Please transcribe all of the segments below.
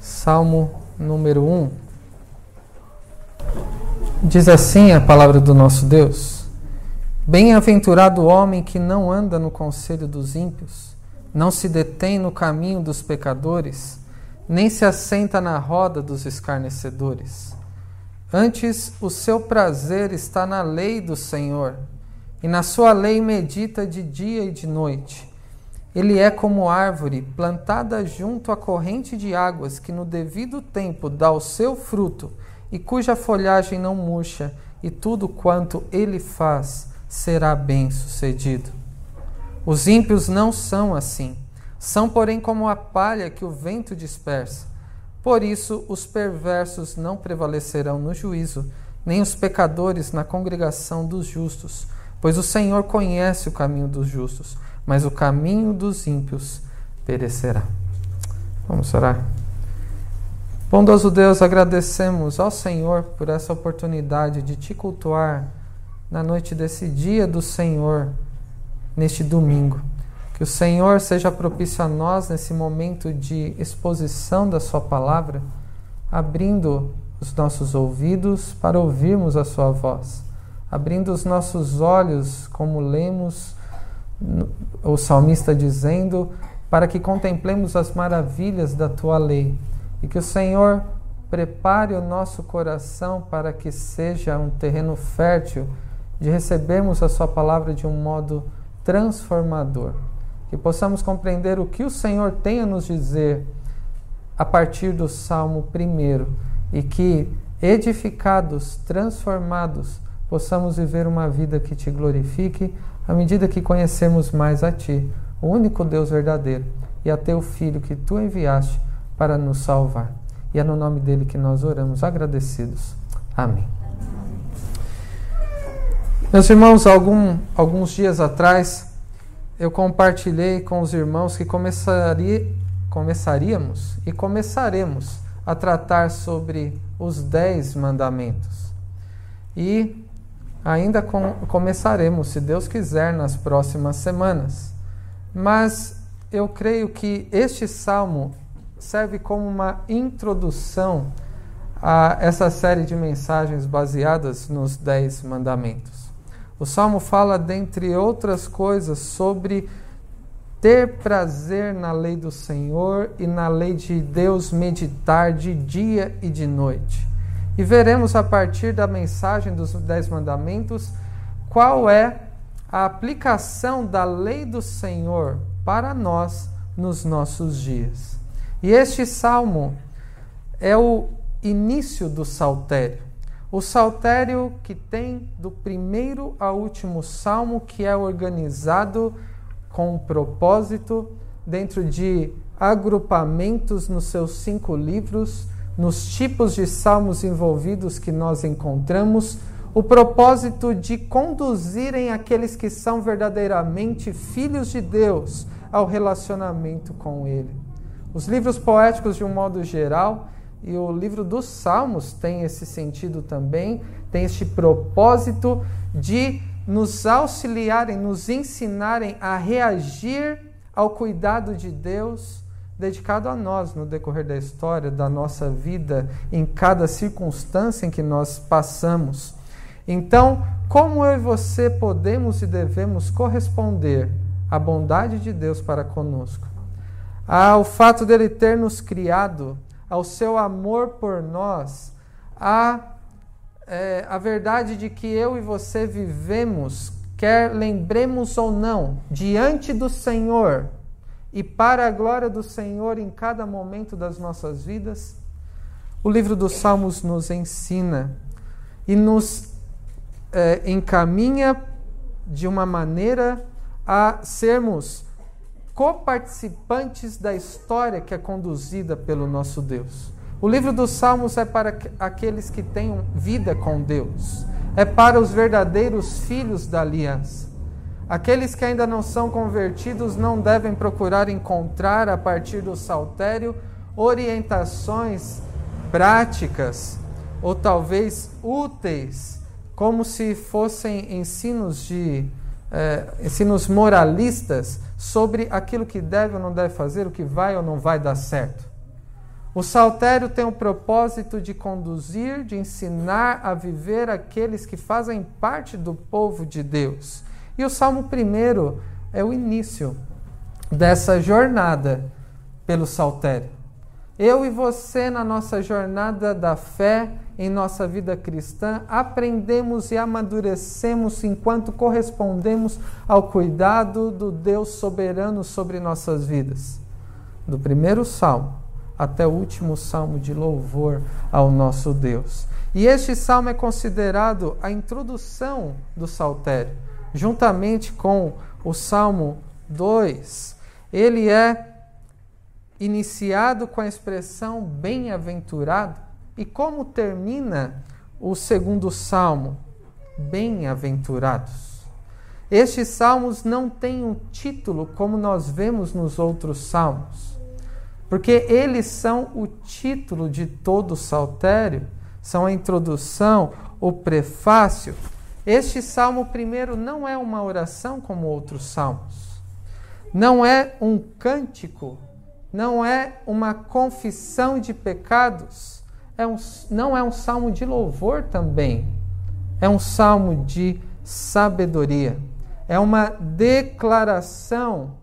Salmo número 1. Diz assim a palavra do nosso Deus: Bem-aventurado o homem que não anda no conselho dos ímpios, não se detém no caminho dos pecadores, nem se assenta na roda dos escarnecedores. Antes, o seu prazer está na lei do Senhor, e na sua lei medita de dia e de noite. Ele é como árvore plantada junto à corrente de águas, que no devido tempo dá o seu fruto, e cuja folhagem não murcha, e tudo quanto ele faz será bem sucedido. Os ímpios não são assim, são, porém, como a palha que o vento dispersa. Por isso, os perversos não prevalecerão no juízo, nem os pecadores na congregação dos justos, pois o Senhor conhece o caminho dos justos mas o caminho dos ímpios perecerá. Vamos orar. Bondoso Deus, agradecemos ao Senhor por essa oportunidade de te cultuar na noite desse dia do Senhor, neste domingo. Que o Senhor seja propício a nós nesse momento de exposição da Sua palavra, abrindo os nossos ouvidos para ouvirmos a Sua voz, abrindo os nossos olhos, como lemos o salmista dizendo, para que contemplemos as maravilhas da tua lei e que o Senhor prepare o nosso coração para que seja um terreno fértil de recebermos a Sua palavra de um modo transformador. Que possamos compreender o que o Senhor tem a nos dizer a partir do Salmo 1 e que, edificados, transformados, possamos viver uma vida que te glorifique à medida que conhecemos mais a Ti, o único Deus verdadeiro, e a Teu Filho que Tu enviaste para nos salvar. E é no nome dele que nós oramos, agradecidos. Amém. Meus irmãos, algum, alguns dias atrás, eu compartilhei com os irmãos que começaria, começaríamos e começaremos a tratar sobre os dez mandamentos. E ainda com, começaremos, se Deus quiser, nas próximas semanas. Mas eu creio que este salmo serve como uma introdução a essa série de mensagens baseadas nos Dez Mandamentos. O salmo fala, dentre outras coisas, sobre ter prazer na lei do Senhor e na lei de Deus meditar de dia e de noite. E veremos a partir da mensagem dos Dez Mandamentos qual é a aplicação da lei do Senhor para nós nos nossos dias. E este salmo é o início do saltério. O saltério que tem do primeiro ao último salmo, que é organizado com propósito dentro de agrupamentos nos seus cinco livros nos tipos de salmos envolvidos que nós encontramos, o propósito de conduzirem aqueles que são verdadeiramente filhos de Deus ao relacionamento com Ele. Os livros poéticos, de um modo geral, e o livro dos Salmos tem esse sentido também, tem este propósito de nos auxiliarem, nos ensinarem a reagir ao cuidado de Deus dedicado a nós no decorrer da história, da nossa vida, em cada circunstância em que nós passamos. Então, como eu e você podemos e devemos corresponder à bondade de Deus para conosco? Ao fato dele ter nos criado, ao seu amor por nós, a, é, a verdade de que eu e você vivemos, quer lembremos ou não, diante do Senhor, e para a glória do Senhor em cada momento das nossas vidas? O livro dos Salmos nos ensina e nos é, encaminha de uma maneira a sermos coparticipantes da história que é conduzida pelo nosso Deus. O livro dos Salmos é para aqueles que têm vida com Deus, é para os verdadeiros filhos da aliança. Aqueles que ainda não são convertidos não devem procurar encontrar, a partir do saltério, orientações práticas ou talvez úteis, como se fossem ensinos de é, ensinos moralistas sobre aquilo que deve ou não deve fazer, o que vai ou não vai dar certo. O saltério tem o propósito de conduzir, de ensinar a viver aqueles que fazem parte do povo de Deus. E o Salmo 1 é o início dessa jornada pelo saltério. Eu e você, na nossa jornada da fé, em nossa vida cristã, aprendemos e amadurecemos enquanto correspondemos ao cuidado do Deus soberano sobre nossas vidas. Do primeiro salmo até o último salmo de louvor ao nosso Deus. E este salmo é considerado a introdução do saltério, juntamente com o salmo 2. Ele é iniciado com a expressão bem-aventurado. E como termina o segundo salmo? Bem-aventurados. Estes salmos não têm um título como nós vemos nos outros salmos porque eles são o título de todo o saltério, são a introdução, o prefácio. Este salmo primeiro não é uma oração como outros salmos, não é um cântico, não é uma confissão de pecados, é um, não é um salmo de louvor também, é um salmo de sabedoria, é uma declaração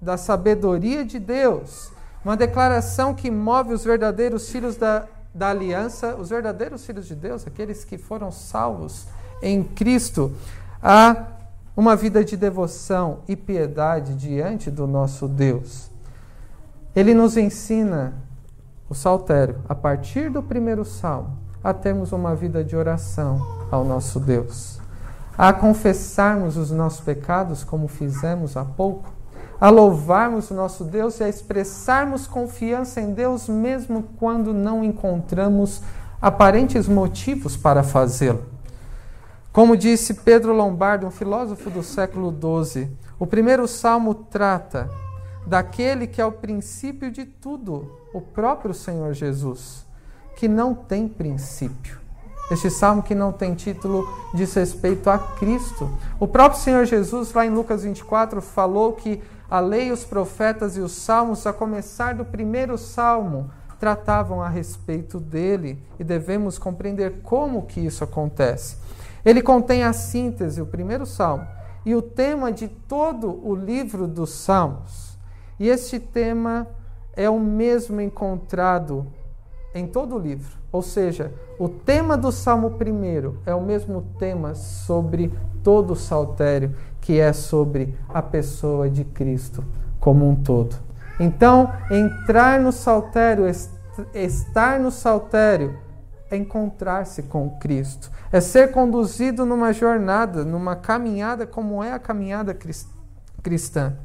da sabedoria de Deus. Uma declaração que move os verdadeiros filhos da, da aliança, os verdadeiros filhos de Deus, aqueles que foram salvos em Cristo, a uma vida de devoção e piedade diante do nosso Deus. Ele nos ensina o saltério, a partir do primeiro salmo, a termos uma vida de oração ao nosso Deus, a confessarmos os nossos pecados, como fizemos há pouco, a louvarmos o nosso Deus e a expressarmos confiança em Deus, mesmo quando não encontramos aparentes motivos para fazê-lo. Como disse Pedro Lombardo, um filósofo do século XII, o primeiro salmo trata daquele que é o princípio de tudo, o próprio Senhor Jesus, que não tem princípio. Este salmo que não tem título diz respeito a Cristo. O próprio Senhor Jesus, lá em Lucas 24, falou que a lei, os profetas e os salmos, a começar do primeiro salmo, tratavam a respeito dele e devemos compreender como que isso acontece. Ele contém a síntese, o primeiro salmo, e o tema de todo o livro dos salmos. E este tema é o mesmo encontrado em todo o livro. Ou seja, o tema do Salmo primeiro é o mesmo tema sobre todo o saltério que é sobre a pessoa de Cristo como um todo. Então, entrar no saltério, estar no saltério, é encontrar-se com Cristo, é ser conduzido numa jornada, numa caminhada como é a caminhada cristã,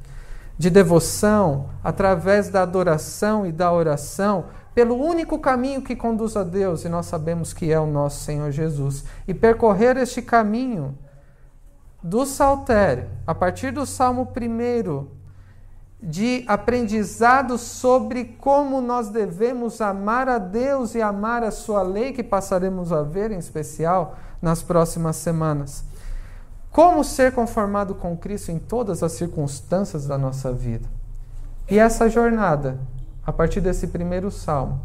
de devoção, através da adoração e da oração, pelo único caminho que conduz a Deus, e nós sabemos que é o nosso Senhor Jesus, e percorrer este caminho do saltério, a partir do Salmo 1, de aprendizado sobre como nós devemos amar a Deus e amar a Sua lei, que passaremos a ver em especial nas próximas semanas. Como ser conformado com Cristo em todas as circunstâncias da nossa vida. E essa jornada, a partir desse primeiro salmo,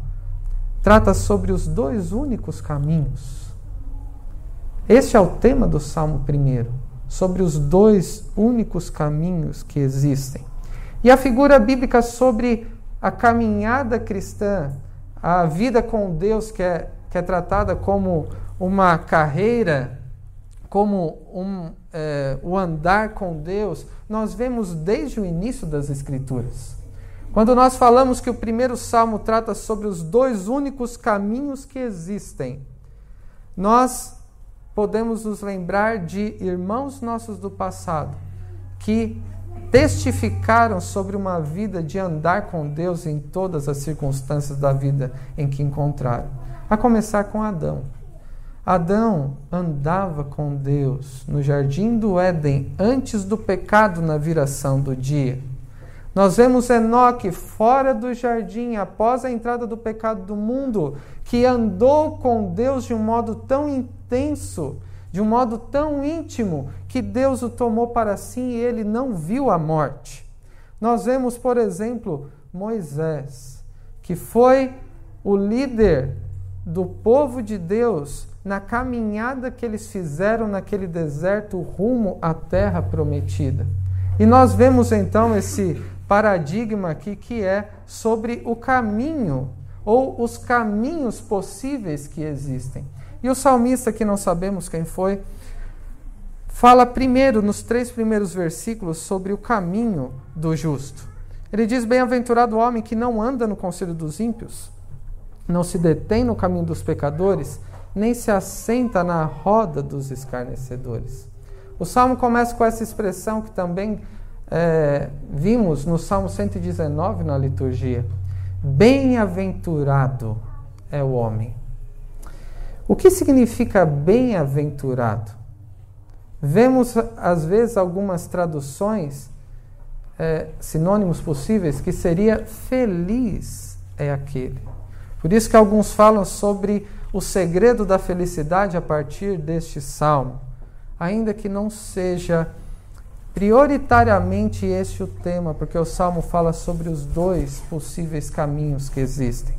trata sobre os dois únicos caminhos. Este é o tema do Salmo 1 sobre os dois únicos caminhos que existem. E a figura bíblica sobre a caminhada cristã, a vida com Deus, que é, que é tratada como uma carreira, como um, é, o andar com Deus, nós vemos desde o início das Escrituras. Quando nós falamos que o primeiro salmo trata sobre os dois únicos caminhos que existem, nós podemos nos lembrar de irmãos nossos do passado que testificaram sobre uma vida de andar com Deus em todas as circunstâncias da vida em que encontraram. A começar com Adão. Adão andava com Deus no jardim do Éden antes do pecado na viração do dia. Nós vemos Enoque fora do jardim após a entrada do pecado do mundo, que andou com Deus de um modo tão intenso, de um modo tão íntimo, que Deus o tomou para si e ele não viu a morte. Nós vemos, por exemplo, Moisés, que foi o líder do povo de Deus na caminhada que eles fizeram naquele deserto rumo à terra prometida. E nós vemos então esse paradigma aqui que é sobre o caminho ou os caminhos possíveis que existem. E o salmista, que não sabemos quem foi, fala primeiro, nos três primeiros versículos, sobre o caminho do justo. Ele diz: Bem-aventurado o homem que não anda no conselho dos ímpios, não se detém no caminho dos pecadores, nem se assenta na roda dos escarnecedores. O salmo começa com essa expressão que também é, vimos no Salmo 119 na liturgia. Bem-aventurado é o homem. O que significa bem-aventurado? Vemos, às vezes, algumas traduções, é, sinônimos possíveis, que seria feliz é aquele. Por isso que alguns falam sobre o segredo da felicidade a partir deste salmo, ainda que não seja prioritariamente este o tema, porque o salmo fala sobre os dois possíveis caminhos que existem.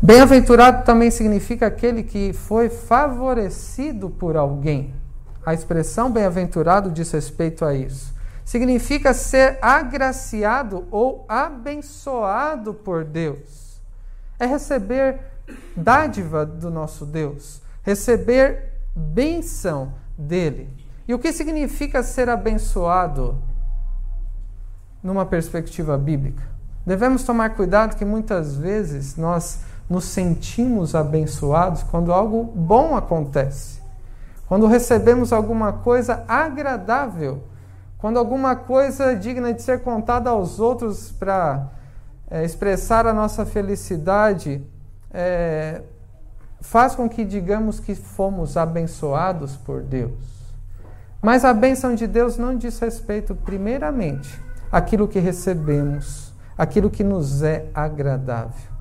Bem-aventurado também significa aquele que foi favorecido por alguém. A expressão bem-aventurado diz respeito a isso. Significa ser agraciado ou abençoado por Deus. É receber dádiva do nosso Deus, receber bênção dele. E o que significa ser abençoado numa perspectiva bíblica? Devemos tomar cuidado que muitas vezes nós nos sentimos abençoados quando algo bom acontece, quando recebemos alguma coisa agradável, quando alguma coisa digna de ser contada aos outros para é, expressar a nossa felicidade é, faz com que digamos que fomos abençoados por Deus. Mas a bênção de Deus não diz respeito, primeiramente, àquilo que recebemos, aquilo que nos é agradável.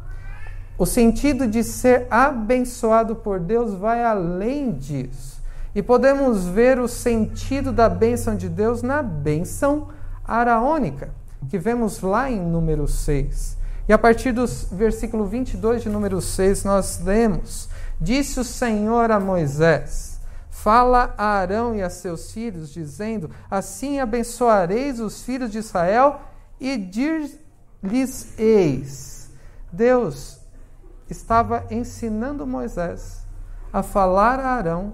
O sentido de ser abençoado por Deus vai além disso. E podemos ver o sentido da bênção de Deus na bênção araônica, que vemos lá em número 6. E a partir do versículo 22 de número 6, nós lemos: Disse o Senhor a Moisés: Fala a Arão e a seus filhos, dizendo: Assim abençoareis os filhos de Israel e dir-lhes-eis. Deus estava ensinando Moisés a falar a Arão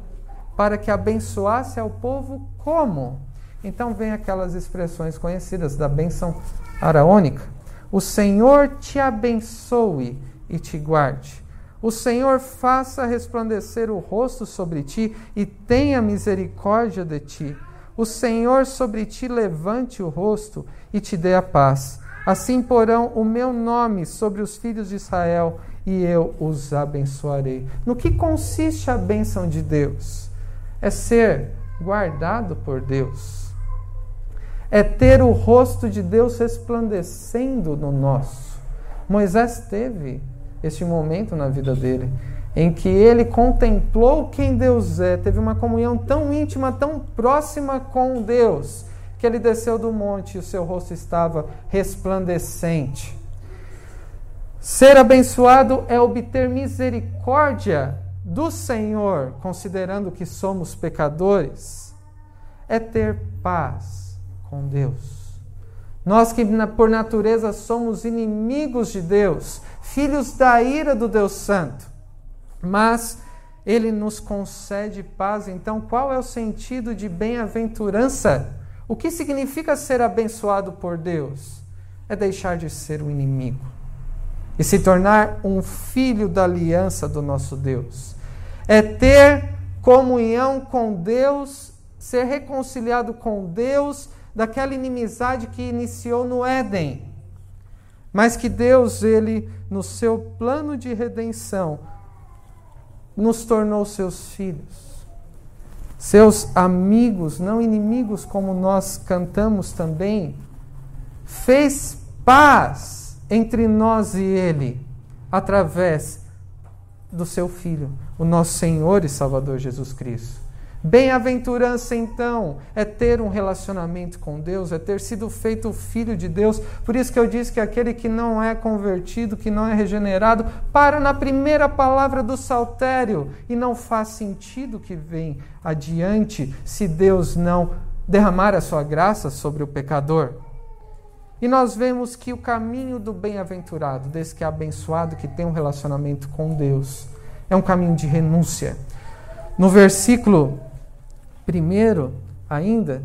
para que abençoasse ao povo como? Então vem aquelas expressões conhecidas da bênção araônica. O Senhor te abençoe e te guarde. O Senhor faça resplandecer o rosto sobre ti e tenha misericórdia de ti. O Senhor sobre ti levante o rosto e te dê a paz. Assim porão o meu nome sobre os filhos de Israel e eu os abençoarei. No que consiste a bênção de Deus? É ser guardado por Deus. É ter o rosto de Deus resplandecendo no nosso. Moisés teve este momento na vida dele, em que ele contemplou quem Deus é, teve uma comunhão tão íntima, tão próxima com Deus, que ele desceu do monte e o seu rosto estava resplandecente. Ser abençoado é obter misericórdia do Senhor, considerando que somos pecadores, é ter paz com Deus. Nós que por natureza somos inimigos de Deus, filhos da ira do Deus Santo, mas ele nos concede paz. Então, qual é o sentido de bem-aventurança? O que significa ser abençoado por Deus? É deixar de ser o inimigo e se tornar um filho da aliança do nosso Deus. É ter comunhão com Deus, ser reconciliado com Deus daquela inimizade que iniciou no Éden. Mas que Deus, ele, no seu plano de redenção, nos tornou seus filhos, seus amigos, não inimigos, como nós cantamos também, fez paz entre nós e ele, através do seu Filho, o nosso Senhor e Salvador Jesus Cristo. Bem-aventurança, então, é ter um relacionamento com Deus, é ter sido feito filho de Deus. Por isso que eu disse que aquele que não é convertido, que não é regenerado, para na primeira palavra do saltério e não faz sentido que vem adiante se Deus não derramar a sua graça sobre o pecador. E nós vemos que o caminho do bem-aventurado, desse que é abençoado, que tem um relacionamento com Deus, é um caminho de renúncia. No versículo primeiro, ainda,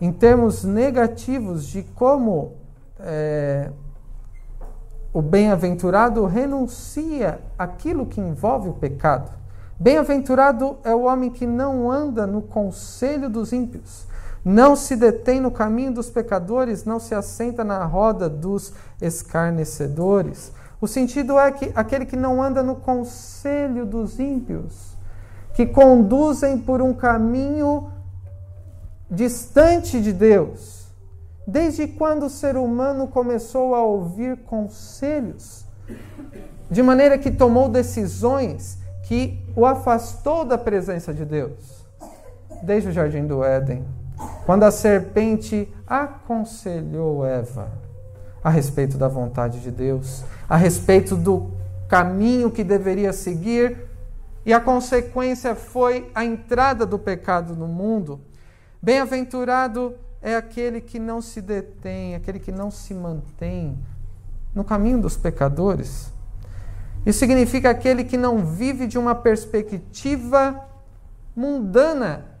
em termos negativos de como é, o bem-aventurado renuncia aquilo que envolve o pecado. Bem-aventurado é o homem que não anda no conselho dos ímpios, não se detém no caminho dos pecadores, não se assenta na roda dos escarnecedores. O sentido é que aquele que não anda no conselho dos ímpios, que conduzem por um caminho distante de Deus. Desde quando o ser humano começou a ouvir conselhos, de maneira que tomou decisões que o afastou da presença de Deus? Desde o jardim do Éden quando a serpente aconselhou Eva a respeito da vontade de Deus, a respeito do caminho que deveria seguir, e a consequência foi a entrada do pecado no mundo. Bem-aventurado é aquele que não se detém, aquele que não se mantém no caminho dos pecadores. Isso significa aquele que não vive de uma perspectiva mundana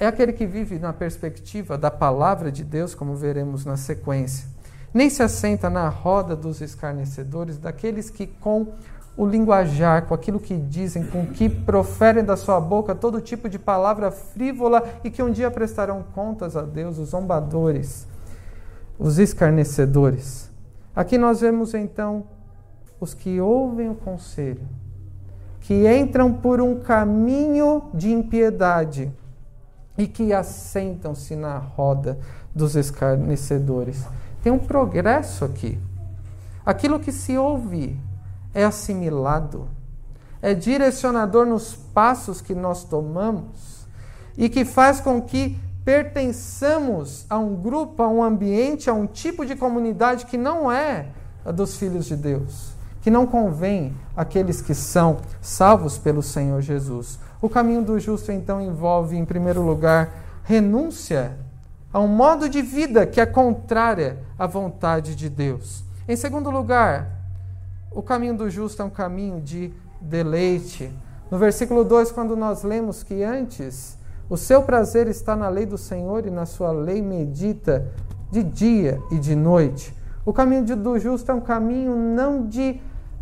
é aquele que vive na perspectiva da palavra de Deus, como veremos na sequência. Nem se assenta na roda dos escarnecedores, daqueles que com o linguajar, com aquilo que dizem, com que proferem da sua boca todo tipo de palavra frívola e que um dia prestarão contas a Deus, os zombadores, os escarnecedores. Aqui nós vemos então os que ouvem o conselho, que entram por um caminho de impiedade e que assentam-se na roda dos escarnecedores. Tem um progresso aqui. Aquilo que se ouve é assimilado, é direcionador nos passos que nós tomamos e que faz com que pertençamos a um grupo, a um ambiente, a um tipo de comunidade que não é a dos filhos de Deus, que não convém àqueles que são salvos pelo Senhor Jesus. O caminho do justo, então, envolve, em primeiro lugar, renúncia a um modo de vida que é contrária à vontade de Deus. Em segundo lugar, o caminho do justo é um caminho de deleite. No versículo 2, quando nós lemos que antes o seu prazer está na lei do Senhor e na sua lei medita de dia e de noite. O caminho do justo é um caminho não de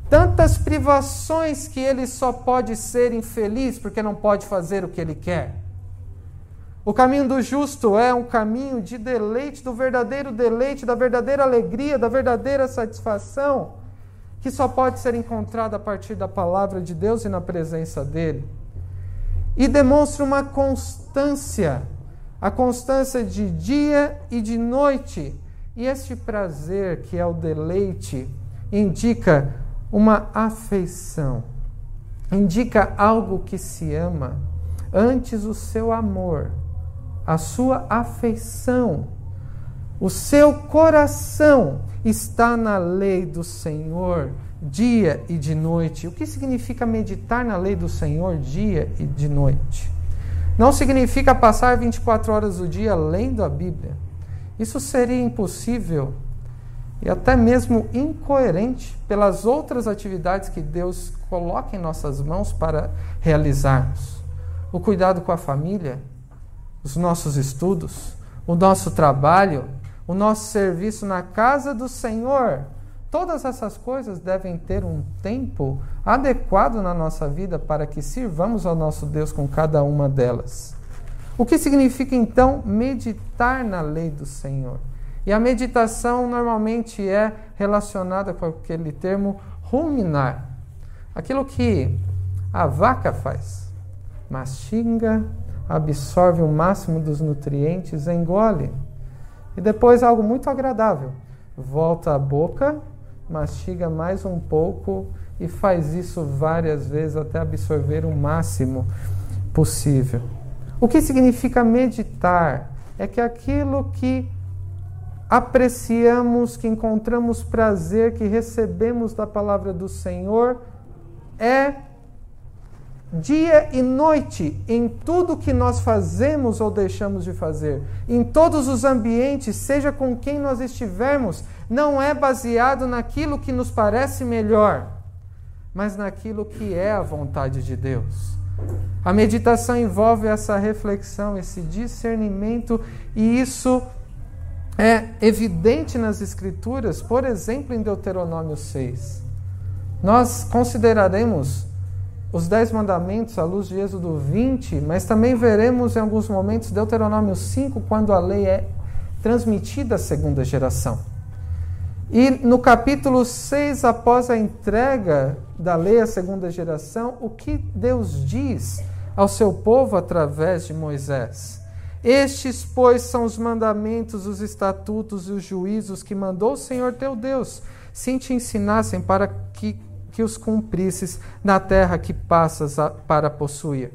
tantas privações que ele só pode ser infeliz porque não pode fazer o que ele quer. O caminho do justo é um caminho de deleite, do verdadeiro deleite, da verdadeira alegria, da verdadeira satisfação, que só pode ser encontrada a partir da palavra de Deus e na presença dele. E demonstra uma constância, a constância de dia e de noite. E este prazer, que é o deleite, indica uma afeição, indica algo que se ama. Antes, o seu amor, a sua afeição, o seu coração está na lei do Senhor dia e de noite. O que significa meditar na lei do Senhor dia e de noite? Não significa passar 24 horas do dia lendo a Bíblia. Isso seria impossível e até mesmo incoerente pelas outras atividades que Deus coloca em nossas mãos para realizarmos. O cuidado com a família, os nossos estudos, o nosso trabalho, o nosso serviço na casa do Senhor. Todas essas coisas devem ter um tempo adequado na nossa vida para que sirvamos ao nosso Deus com cada uma delas. O que significa então meditar na lei do Senhor? E a meditação normalmente é relacionada com aquele termo ruminar. Aquilo que a vaca faz. Mastiga, absorve o máximo dos nutrientes, engole. E depois algo muito agradável. Volta à boca, mastiga mais um pouco e faz isso várias vezes até absorver o máximo possível. O que significa meditar? É que aquilo que apreciamos, que encontramos prazer, que recebemos da palavra do Senhor, é dia e noite em tudo que nós fazemos ou deixamos de fazer, em todos os ambientes, seja com quem nós estivermos, não é baseado naquilo que nos parece melhor, mas naquilo que é a vontade de Deus. A meditação envolve essa reflexão, esse discernimento, e isso é evidente nas Escrituras, por exemplo, em Deuteronômio 6. Nós consideraremos os Dez Mandamentos à luz de Êxodo 20, mas também veremos em alguns momentos Deuteronômio 5, quando a lei é transmitida à segunda geração. E no capítulo 6, após a entrega da lei à segunda geração, o que Deus diz ao seu povo através de Moisés? Estes, pois, são os mandamentos, os estatutos e os juízos que mandou o Senhor teu Deus, se te ensinassem para que, que os cumprisses na terra que passas a, para possuir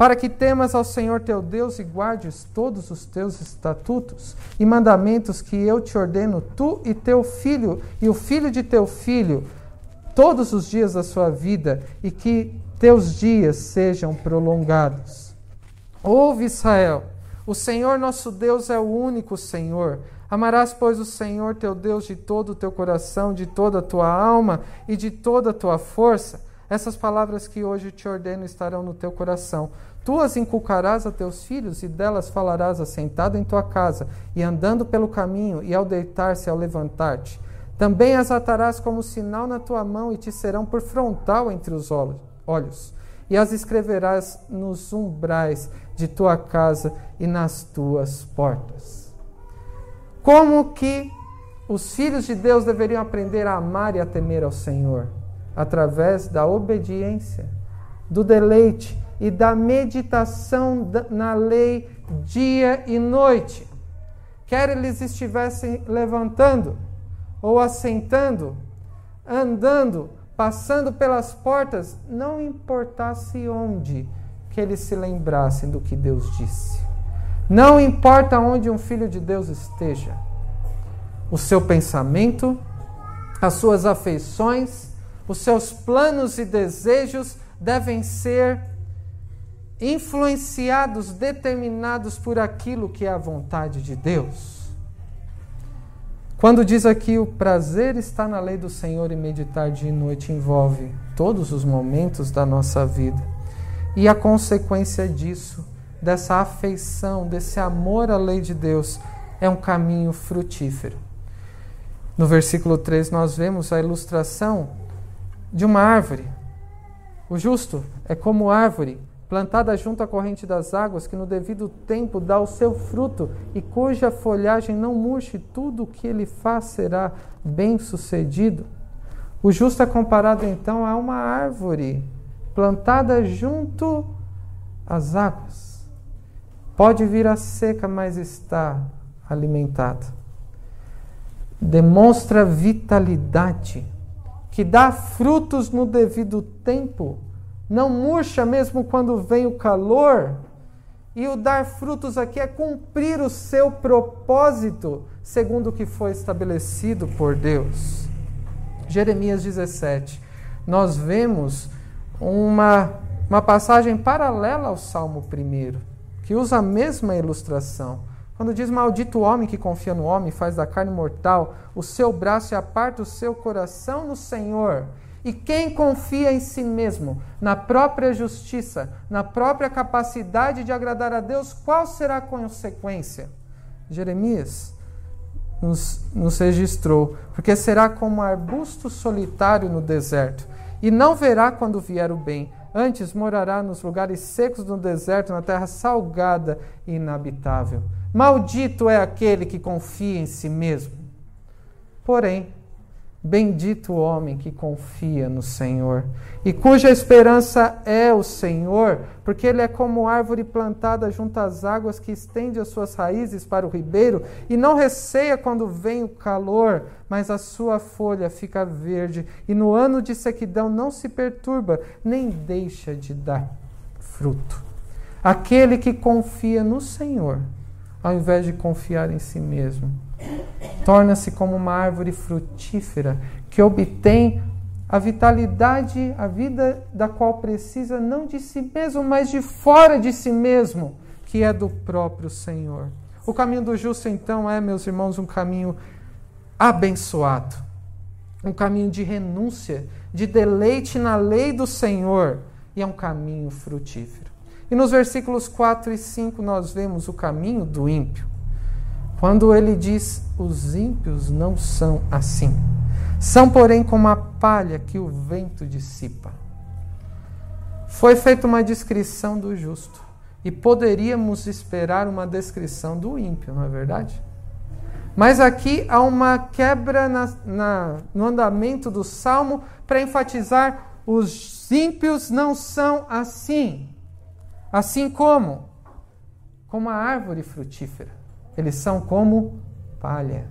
para que temas ao Senhor teu Deus e guardes todos os teus estatutos e mandamentos que eu te ordeno, tu e teu filho e o filho de teu filho, todos os dias da sua vida, e que teus dias sejam prolongados. Ouve, Israel, o Senhor nosso Deus é o único Senhor. Amarás, pois, o Senhor teu Deus de todo o teu coração, de toda a tua alma e de toda a tua força. Essas palavras que hoje te ordeno estarão no teu coração Tu as inculcarás a teus filhos, e delas falarás assentado em tua casa, e andando pelo caminho, e ao deitar-se, ao levantar-te. Também as atarás como sinal na tua mão, e te serão por frontal entre os olhos. E as escreverás nos umbrais de tua casa e nas tuas portas. Como que os filhos de Deus deveriam aprender a amar e a temer ao Senhor? Através da obediência, do deleite e da meditação na lei dia e noite. Quer eles estivessem levantando, ou assentando, andando, passando pelas portas, não importasse onde, que eles se lembrassem do que Deus disse. Não importa onde um filho de Deus esteja, o seu pensamento, as suas afeições, os seus planos e desejos devem ser influenciados, determinados por aquilo que é a vontade de Deus. Quando diz aqui o prazer está na lei do Senhor e meditar dia e noite envolve todos os momentos da nossa vida. E a consequência disso, dessa afeição, desse amor à lei de Deus, é um caminho frutífero. No versículo 3 nós vemos a ilustração de uma árvore. O justo é como árvore plantada junto à corrente das águas, que no devido tempo dá o seu fruto e cuja folhagem não murche, tudo o que ele faz será bem sucedido. O justo é comparado então a uma árvore plantada junto às águas. Pode vir a seca, mas está alimentada. Demonstra vitalidade, que dá frutos no devido tempo não murcha mesmo quando vem o calor. E o dar frutos aqui é cumprir o seu propósito, segundo o que foi estabelecido por Deus. Jeremias 17. Nós vemos uma, uma passagem paralela ao Salmo 1, que usa a mesma ilustração. Quando diz: Maldito o homem que confia no homem, faz da carne mortal o seu braço e aparta o seu coração no Senhor. E quem confia em si mesmo, na própria justiça, na própria capacidade de agradar a Deus, qual será a consequência? Jeremias nos, nos registrou, porque será como um arbusto solitário no deserto, e não verá quando vier o bem, antes morará nos lugares secos do deserto, na terra salgada e inabitável. Maldito é aquele que confia em si mesmo. Porém, Bendito o homem que confia no Senhor e cuja esperança é o Senhor, porque ele é como árvore plantada junto às águas que estende as suas raízes para o ribeiro e não receia quando vem o calor, mas a sua folha fica verde e no ano de sequidão não se perturba, nem deixa de dar fruto. Aquele que confia no Senhor, ao invés de confiar em si mesmo, torna-se como uma árvore frutífera que obtém a vitalidade, a vida da qual precisa não de si mesmo, mas de fora de si mesmo, que é do próprio Senhor. O caminho do justo, então, é, meus irmãos, um caminho abençoado, um caminho de renúncia, de deleite na lei do Senhor, e é um caminho frutífero. E nos versículos 4 e 5 nós vemos o caminho do ímpio. Quando ele diz: os ímpios não são assim. São, porém, como a palha que o vento dissipa. Foi feita uma descrição do justo. E poderíamos esperar uma descrição do ímpio, não é verdade? Mas aqui há uma quebra na, na, no andamento do salmo para enfatizar: os ímpios não são assim. Assim como? Como a árvore frutífera. Eles são como palha.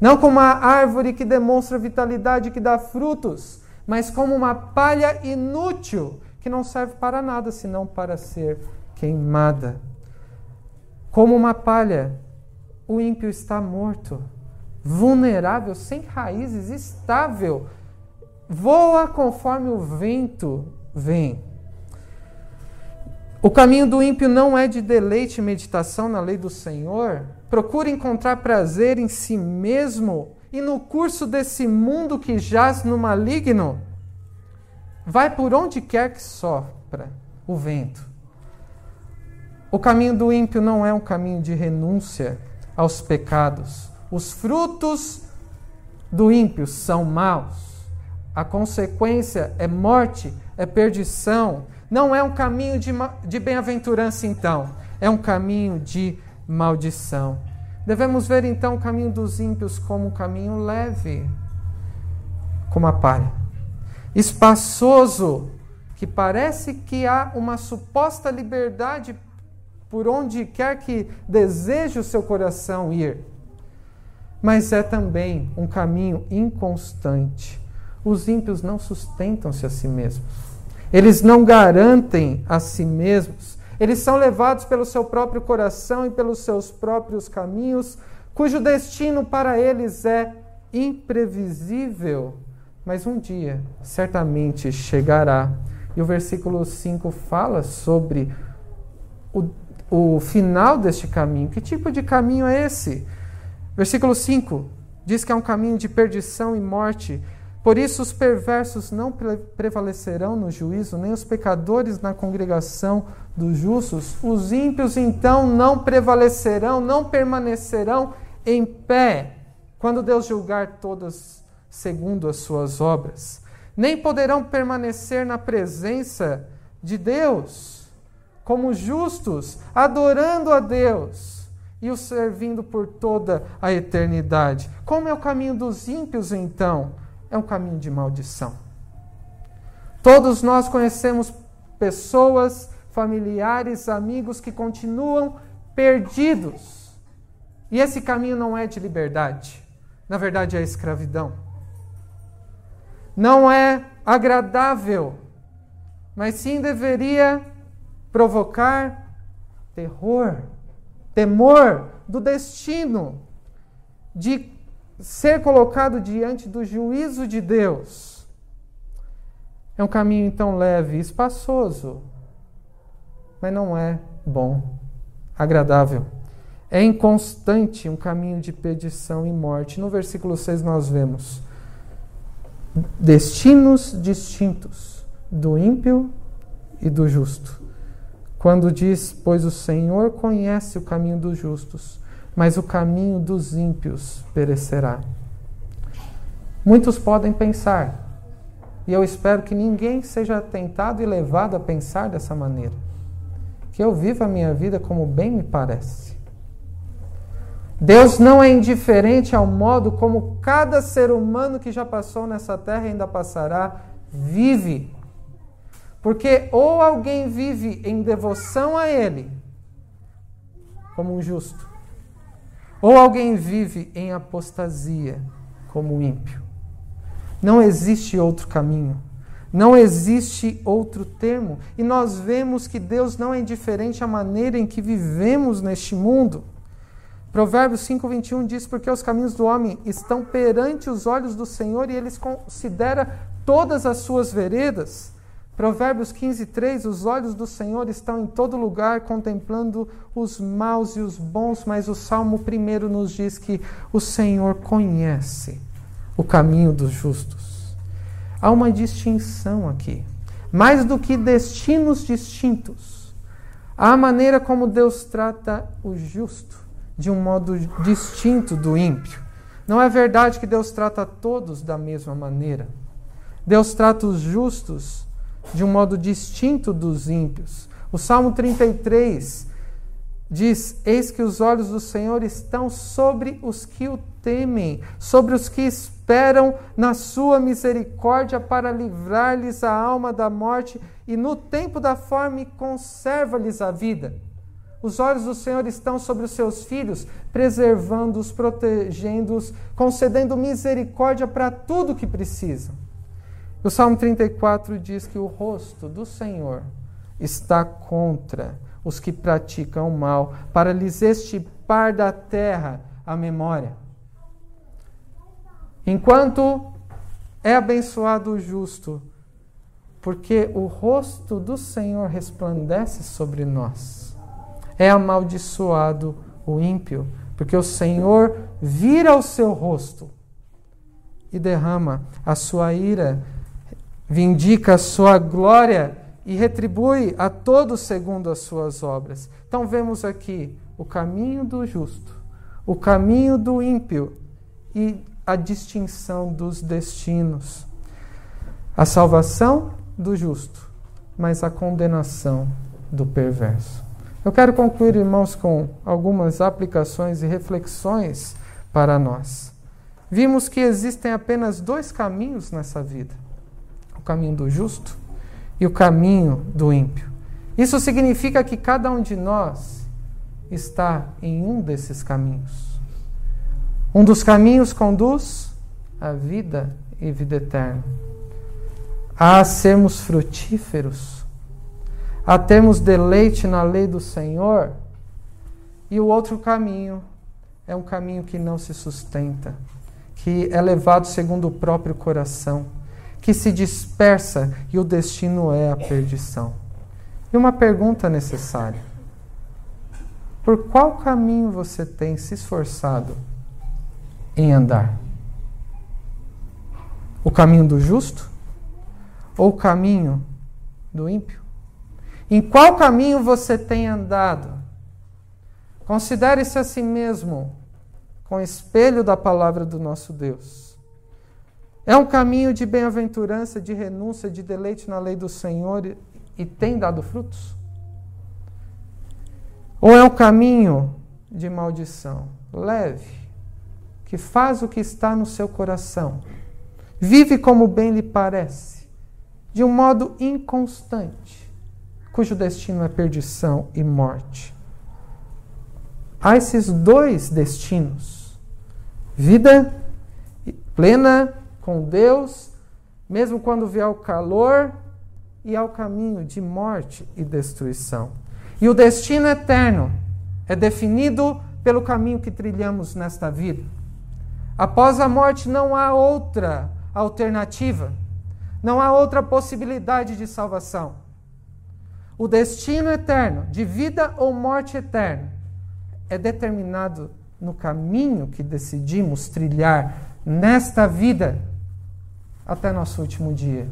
Não como uma árvore que demonstra vitalidade, que dá frutos, mas como uma palha inútil, que não serve para nada senão para ser queimada. Como uma palha, o ímpio está morto, vulnerável, sem raízes, estável, voa conforme o vento vem. O caminho do ímpio não é de deleite e meditação na lei do Senhor, procura encontrar prazer em si mesmo e no curso desse mundo que jaz no maligno, vai por onde quer que sopra o vento. O caminho do ímpio não é um caminho de renúncia aos pecados. Os frutos do ímpio são maus. A consequência é morte, é perdição. Não é um caminho de, de bem-aventurança, então. É um caminho de maldição. Devemos ver então o caminho dos ímpios como um caminho leve, como a palha, espaçoso, que parece que há uma suposta liberdade por onde quer que deseje o seu coração ir. Mas é também um caminho inconstante. Os ímpios não sustentam-se a si mesmos. Eles não garantem a si mesmos eles são levados pelo seu próprio coração e pelos seus próprios caminhos, cujo destino para eles é imprevisível, mas um dia certamente chegará. E o versículo 5 fala sobre o, o final deste caminho. Que tipo de caminho é esse? Versículo 5 diz que é um caminho de perdição e morte. Por isso, os perversos não prevalecerão no juízo, nem os pecadores na congregação dos justos. Os ímpios, então, não prevalecerão, não permanecerão em pé quando Deus julgar todas segundo as suas obras. Nem poderão permanecer na presença de Deus como justos, adorando a Deus e o servindo por toda a eternidade. Como é o caminho dos ímpios, então? É um caminho de maldição. Todos nós conhecemos pessoas, familiares, amigos que continuam perdidos. E esse caminho não é de liberdade. Na verdade, é escravidão. Não é agradável, mas sim deveria provocar terror, temor do destino, de ser colocado diante do juízo de Deus. É um caminho então leve e espaçoso, mas não é bom, agradável. É inconstante, um caminho de perdição e morte. No versículo 6 nós vemos destinos distintos do ímpio e do justo. Quando diz: Pois o Senhor conhece o caminho dos justos, mas o caminho dos ímpios perecerá. Muitos podem pensar, e eu espero que ninguém seja tentado e levado a pensar dessa maneira, que eu vivo a minha vida como bem me parece. Deus não é indiferente ao modo como cada ser humano que já passou nessa terra e ainda passará vive. Porque ou alguém vive em devoção a Ele, como um justo, ou alguém vive em apostasia como ímpio. Não existe outro caminho. Não existe outro termo. E nós vemos que Deus não é indiferente à maneira em que vivemos neste mundo. Provérbios 5:21 diz: "Porque os caminhos do homem estão perante os olhos do Senhor e ele considera todas as suas veredas." Provérbios 15:3 Os olhos do Senhor estão em todo lugar, contemplando os maus e os bons, mas o Salmo primeiro nos diz que o Senhor conhece o caminho dos justos. Há uma distinção aqui. Mais do que destinos distintos, há a maneira como Deus trata o justo de um modo distinto do ímpio. Não é verdade que Deus trata todos da mesma maneira. Deus trata os justos de um modo distinto dos ímpios. O Salmo 33 diz: Eis que os olhos do Senhor estão sobre os que o temem, sobre os que esperam na sua misericórdia para livrar-lhes a alma da morte e no tempo da fome conserva-lhes a vida. Os olhos do Senhor estão sobre os seus filhos, preservando-os, protegendo-os, concedendo misericórdia para tudo que precisam. O Salmo 34 diz que o rosto do Senhor está contra os que praticam o mal, para lhes estipar da terra a memória. Enquanto é abençoado o justo, porque o rosto do Senhor resplandece sobre nós é amaldiçoado o ímpio, porque o Senhor vira o seu rosto e derrama a sua ira, vindica a sua glória e retribui a todos segundo as suas obras. Então vemos aqui o caminho do justo, o caminho do ímpio e a distinção dos destinos. A salvação do justo, mas a condenação do perverso. Eu quero concluir, irmãos, com algumas aplicações e reflexões para nós. Vimos que existem apenas dois caminhos nessa vida: caminho do justo e o caminho do ímpio. Isso significa que cada um de nós está em um desses caminhos. Um dos caminhos conduz à vida e vida eterna, a sermos frutíferos a termos deleite na lei do Senhor, e o outro caminho é um caminho que não se sustenta, que é levado segundo o próprio coração, que se dispersa e o destino é a perdição. E uma pergunta necessária: por qual caminho você tem se esforçado em andar? O caminho do justo ou o caminho do ímpio? Em qual caminho você tem andado? Considere-se a si mesmo com espelho da palavra do nosso Deus. É um caminho de bem-aventurança, de renúncia, de deleite na lei do Senhor e, e tem dado frutos? Ou é um caminho de maldição, leve, que faz o que está no seu coração, vive como bem lhe parece, de um modo inconstante? cujo destino é perdição e morte. Há esses dois destinos: vida plena com Deus, mesmo quando vier o calor, e ao caminho de morte e destruição. E o destino eterno é definido pelo caminho que trilhamos nesta vida. Após a morte não há outra alternativa, não há outra possibilidade de salvação o destino eterno, de vida ou morte eterna, é determinado no caminho que decidimos trilhar nesta vida até nosso último dia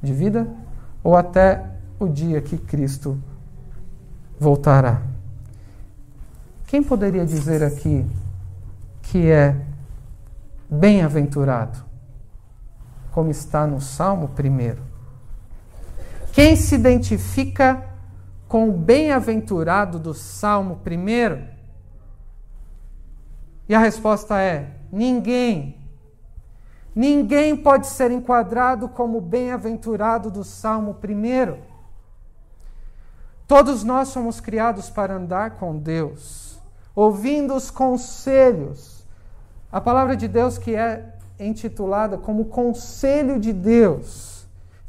de vida ou até o dia que Cristo voltará. Quem poderia dizer aqui que é bem-aventurado, como está no Salmo primeiro? Quem se identifica com o bem-aventurado do Salmo 1? E a resposta é: ninguém. Ninguém pode ser enquadrado como bem-aventurado do Salmo 1. Todos nós somos criados para andar com Deus, ouvindo os conselhos. A palavra de Deus que é intitulada como Conselho de Deus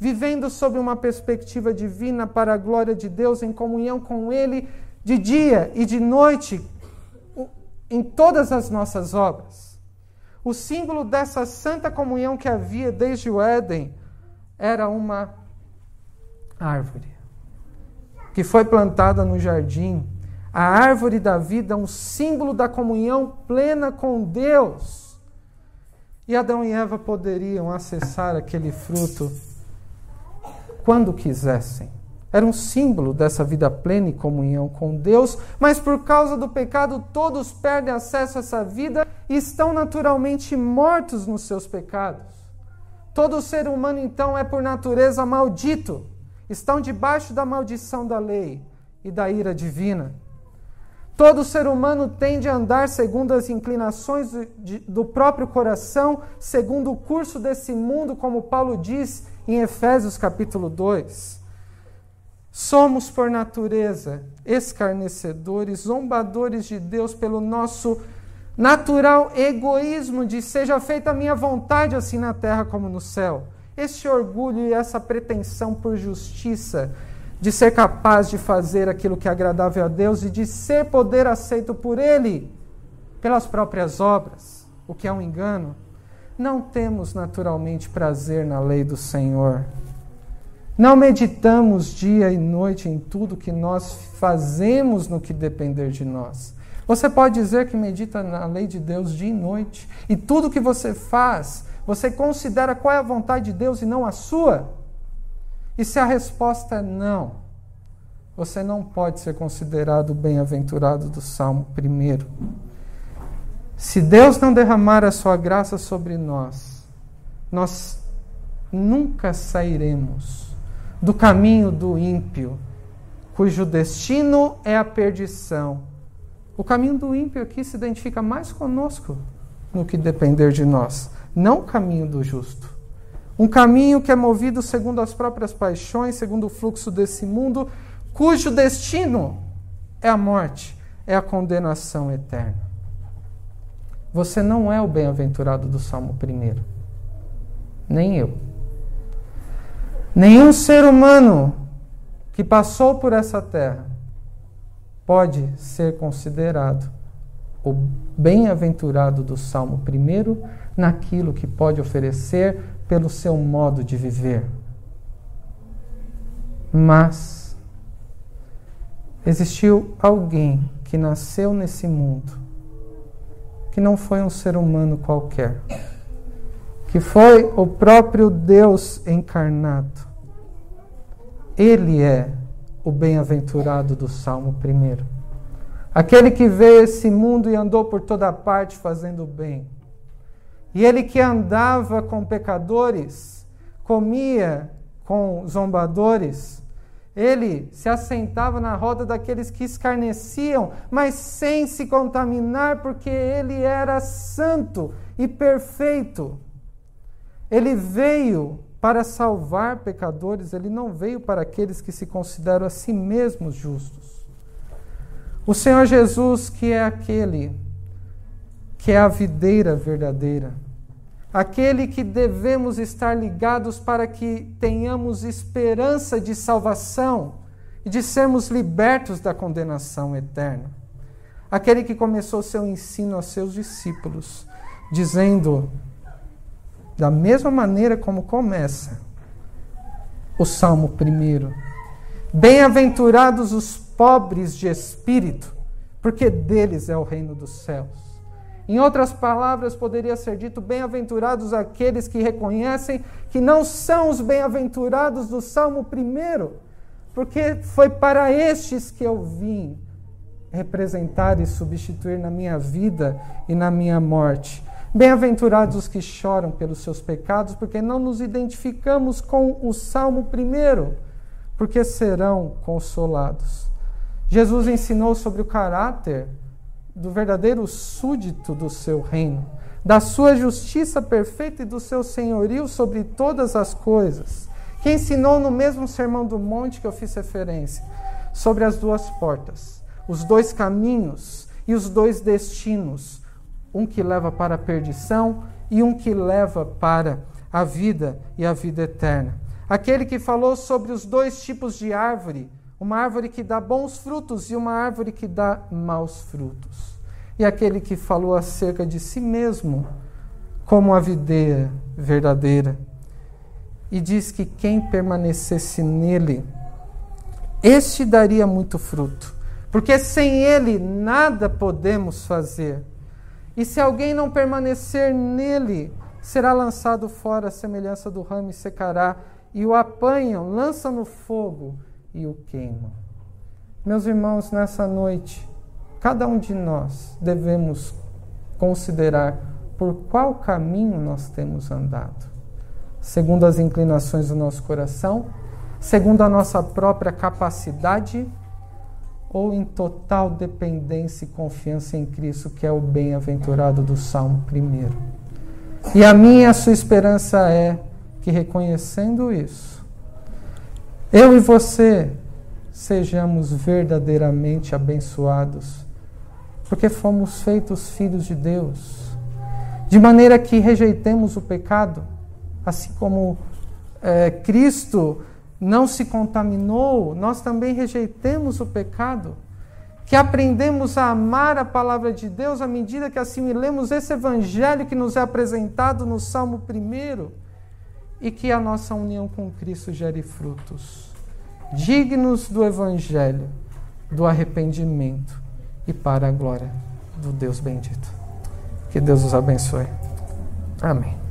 vivendo sob uma perspectiva divina para a glória de Deus, em comunhão com Ele, de dia e de noite, em todas as nossas obras. O símbolo dessa santa comunhão que havia desde o Éden era uma árvore que foi plantada no jardim. A árvore da vida, um símbolo da comunhão plena com Deus. E Adão e Eva poderiam acessar aquele fruto quando quisessem. Era um símbolo dessa vida plena e comunhão com Deus, mas por causa do pecado, todos perdem acesso a essa vida estão naturalmente mortos nos seus pecados. Todo ser humano, então, é por natureza maldito. Estão debaixo da maldição da lei e da ira divina. Todo ser humano tende a andar segundo as inclinações do próprio coração, segundo o curso desse mundo, como Paulo diz em Efésios capítulo 2. Somos, por natureza, escarnecedores, zombadores de Deus pelo nosso natural egoísmo de seja feita a minha vontade, assim na terra como no céu. Este orgulho e essa pretensão por justiça, de ser capaz de fazer aquilo que é agradável a Deus e de ser poder aceito por Ele, pelas próprias obras, o que é um engano. Não temos naturalmente prazer na lei do Senhor. Não meditamos dia e noite em tudo que nós fazemos no que depender de nós. Você pode dizer que medita na lei de Deus dia e noite, e tudo que você faz, você considera qual é a vontade de Deus e não a sua? E se a resposta é não, você não pode ser considerado bem-aventurado do Salmo 1. Se Deus não derramar a sua graça sobre nós, nós nunca sairemos do caminho do ímpio, cujo destino é a perdição. O caminho do ímpio aqui se identifica mais conosco no que depender de nós, não o caminho do justo. Um caminho que é movido segundo as próprias paixões, segundo o fluxo desse mundo, cujo destino é a morte, é a condenação eterna. Você não é o bem-aventurado do Salmo 1. Nem eu. Nenhum ser humano que passou por essa terra pode ser considerado o bem-aventurado do Salmo 1 naquilo que pode oferecer pelo seu modo de viver. Mas existiu alguém que nasceu nesse mundo, que não foi um ser humano qualquer que foi o próprio Deus encarnado. Ele é o bem-aventurado do Salmo 1. Aquele que veio esse mundo e andou por toda parte fazendo bem. E ele que andava com pecadores, comia com zombadores, ele se assentava na roda daqueles que escarneciam, mas sem se contaminar, porque ele era santo e perfeito. Ele veio para salvar pecadores, ele não veio para aqueles que se consideram a si mesmos justos. O Senhor Jesus, que é aquele que é a videira verdadeira, aquele que devemos estar ligados para que tenhamos esperança de salvação e de sermos libertos da condenação eterna. Aquele que começou seu ensino aos seus discípulos, dizendo: da mesma maneira como começa o Salmo primeiro. Bem-aventurados os pobres de espírito, porque deles é o reino dos céus. Em outras palavras, poderia ser dito: bem-aventurados aqueles que reconhecem que não são os bem-aventurados do Salmo primeiro, porque foi para estes que eu vim representar e substituir na minha vida e na minha morte. Bem-aventurados os que choram pelos seus pecados, porque não nos identificamos com o Salmo primeiro, porque serão consolados. Jesus ensinou sobre o caráter do verdadeiro súdito do seu reino, da sua justiça perfeita e do seu senhorio sobre todas as coisas, que ensinou no mesmo Sermão do Monte que eu fiz referência, sobre as duas portas, os dois caminhos e os dois destinos um que leva para a perdição e um que leva para a vida e a vida eterna. aquele que falou sobre os dois tipos de árvore, uma árvore que dá bons frutos e uma árvore que dá maus frutos. E aquele que falou acerca de si mesmo como a videira verdadeira. E diz que quem permanecesse nele, este daria muito fruto, porque sem ele nada podemos fazer. E se alguém não permanecer nele, será lançado fora a semelhança do ramo e secará, e o apanham, lançam no fogo e o queimam. Meus irmãos, nessa noite, cada um de nós devemos considerar por qual caminho nós temos andado, segundo as inclinações do nosso coração, segundo a nossa própria capacidade ou em total dependência e confiança em Cristo, que é o bem-aventurado do Salmo 1. E a minha a sua esperança é que, reconhecendo isso, eu e você sejamos verdadeiramente abençoados, porque fomos feitos filhos de Deus, de maneira que rejeitemos o pecado, assim como é, Cristo não se contaminou, nós também rejeitemos o pecado. Que aprendemos a amar a palavra de Deus à medida que assimilemos esse evangelho que nos é apresentado no Salmo 1 e que a nossa união com Cristo gere frutos dignos do evangelho, do arrependimento e para a glória do Deus bendito. Que Deus os abençoe. Amém.